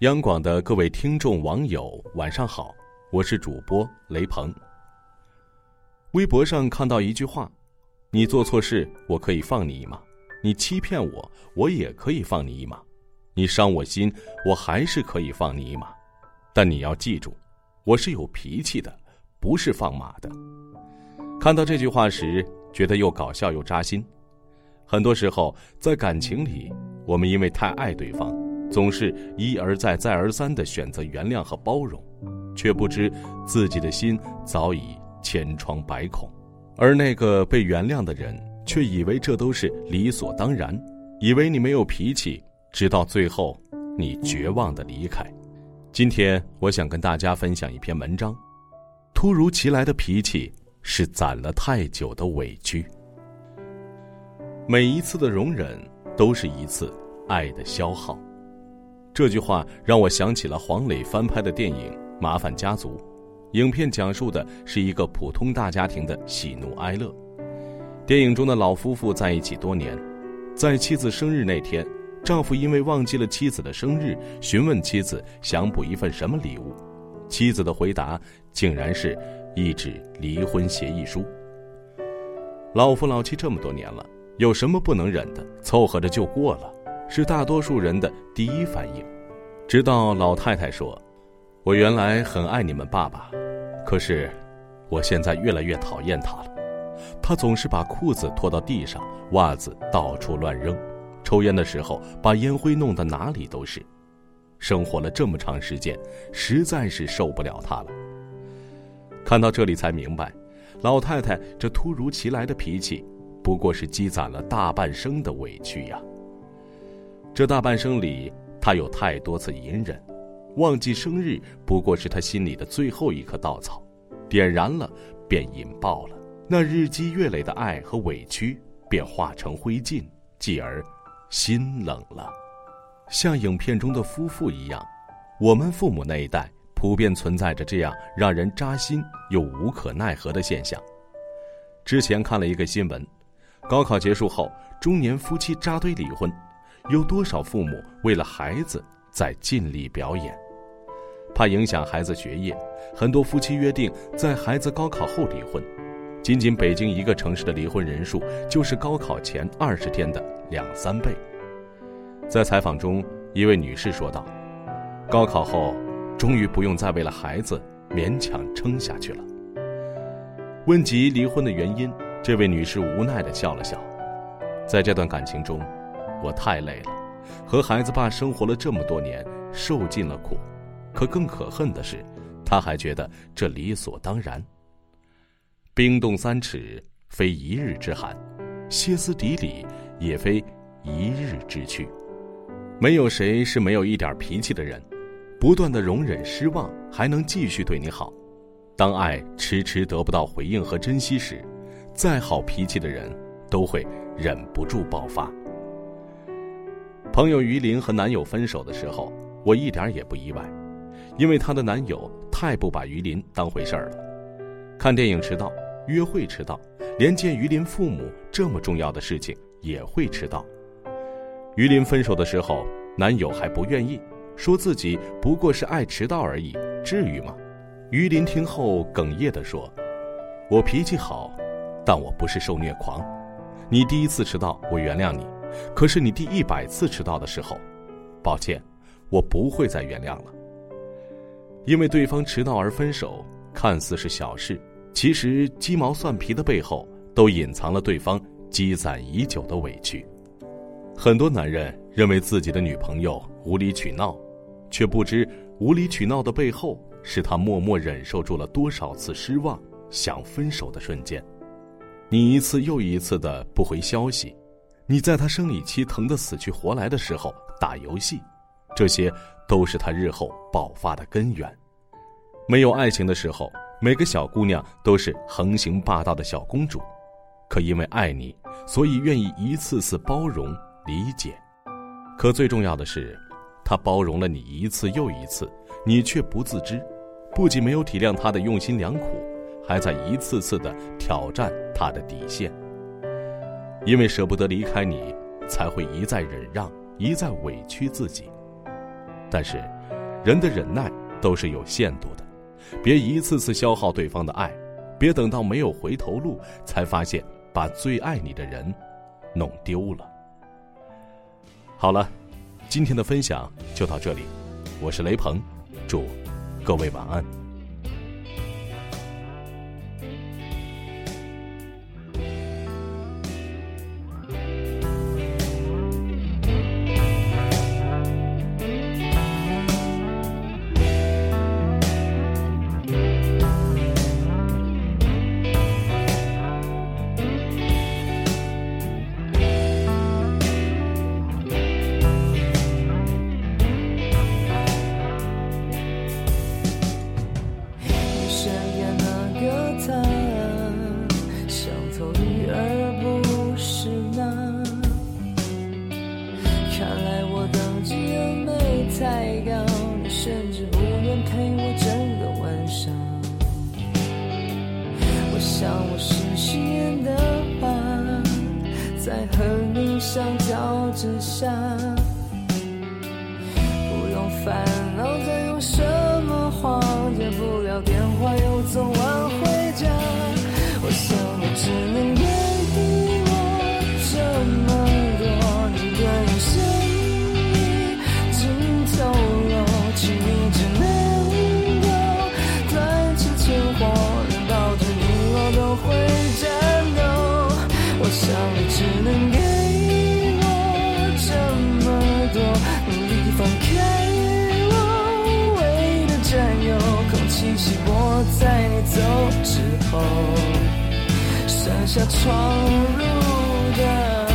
央广的各位听众网友，晚上好，我是主播雷鹏。微博上看到一句话：“你做错事，我可以放你一马；你欺骗我，我也可以放你一马；你伤我心，我还是可以放你一马。但你要记住，我是有脾气的，不是放马的。”看到这句话时，觉得又搞笑又扎心。很多时候，在感情里，我们因为太爱对方。总是一而再、再而三的选择原谅和包容，却不知自己的心早已千疮百孔，而那个被原谅的人却以为这都是理所当然，以为你没有脾气，直到最后你绝望的离开。今天我想跟大家分享一篇文章：突如其来的脾气是攒了太久的委屈。每一次的容忍都是一次爱的消耗。这句话让我想起了黄磊翻拍的电影《麻烦家族》，影片讲述的是一个普通大家庭的喜怒哀乐。电影中的老夫妇在一起多年，在妻子生日那天，丈夫因为忘记了妻子的生日，询问妻子想补一份什么礼物，妻子的回答竟然是一纸离婚协议书。老夫老妻这么多年了，有什么不能忍的，凑合着就过了。是大多数人的第一反应，直到老太太说：“我原来很爱你们爸爸，可是，我现在越来越讨厌他了。他总是把裤子拖到地上，袜子到处乱扔，抽烟的时候把烟灰弄得哪里都是。生活了这么长时间，实在是受不了他了。”看到这里才明白，老太太这突如其来的脾气，不过是积攒了大半生的委屈呀。这大半生里，他有太多次隐忍，忘记生日不过是他心里的最后一颗稻草，点燃了便引爆了，那日积月累的爱和委屈便化成灰烬，继而心冷了。像影片中的夫妇一样，我们父母那一代普遍存在着这样让人扎心又无可奈何的现象。之前看了一个新闻，高考结束后，中年夫妻扎堆离婚。有多少父母为了孩子在尽力表演？怕影响孩子学业，很多夫妻约定在孩子高考后离婚。仅仅北京一个城市的离婚人数就是高考前二十天的两三倍。在采访中，一位女士说道：“高考后，终于不用再为了孩子勉强撑下去了。”问及离婚的原因，这位女士无奈地笑了笑，在这段感情中。我太累了，和孩子爸生活了这么多年，受尽了苦，可更可恨的是，他还觉得这理所当然。冰冻三尺，非一日之寒；歇斯底里，也非一日之趣。没有谁是没有一点脾气的人，不断的容忍失望，还能继续对你好。当爱迟迟得不到回应和珍惜时，再好脾气的人都会忍不住爆发。朋友于林和男友分手的时候，我一点也不意外，因为她的男友太不把于林当回事儿了。看电影迟到，约会迟到，连见于林父母这么重要的事情也会迟到。于林分手的时候，男友还不愿意，说自己不过是爱迟到而已，至于吗？于林听后哽咽地说：“我脾气好，但我不是受虐狂。你第一次迟到，我原谅你。”可是你第一百次迟到的时候，抱歉，我不会再原谅了。因为对方迟到而分手，看似是小事，其实鸡毛蒜皮的背后都隐藏了对方积攒已久的委屈。很多男人认为自己的女朋友无理取闹，却不知无理取闹的背后是他默默忍受住了多少次失望、想分手的瞬间。你一次又一次的不回消息。你在他生理期疼得死去活来的时候打游戏，这些都是他日后爆发的根源。没有爱情的时候，每个小姑娘都是横行霸道的小公主，可因为爱你，所以愿意一次次包容理解。可最重要的是，他包容了你一次又一次，你却不自知，不仅没有体谅他的用心良苦，还在一次次的挑战他的底线。因为舍不得离开你，才会一再忍让，一再委屈自己。但是，人的忍耐都是有限度的，别一次次消耗对方的爱，别等到没有回头路才发现把最爱你的人弄丢了。好了，今天的分享就到这里，我是雷鹏，祝各位晚安。相较之下，不用烦恼我在你走之后，剩下闯入的。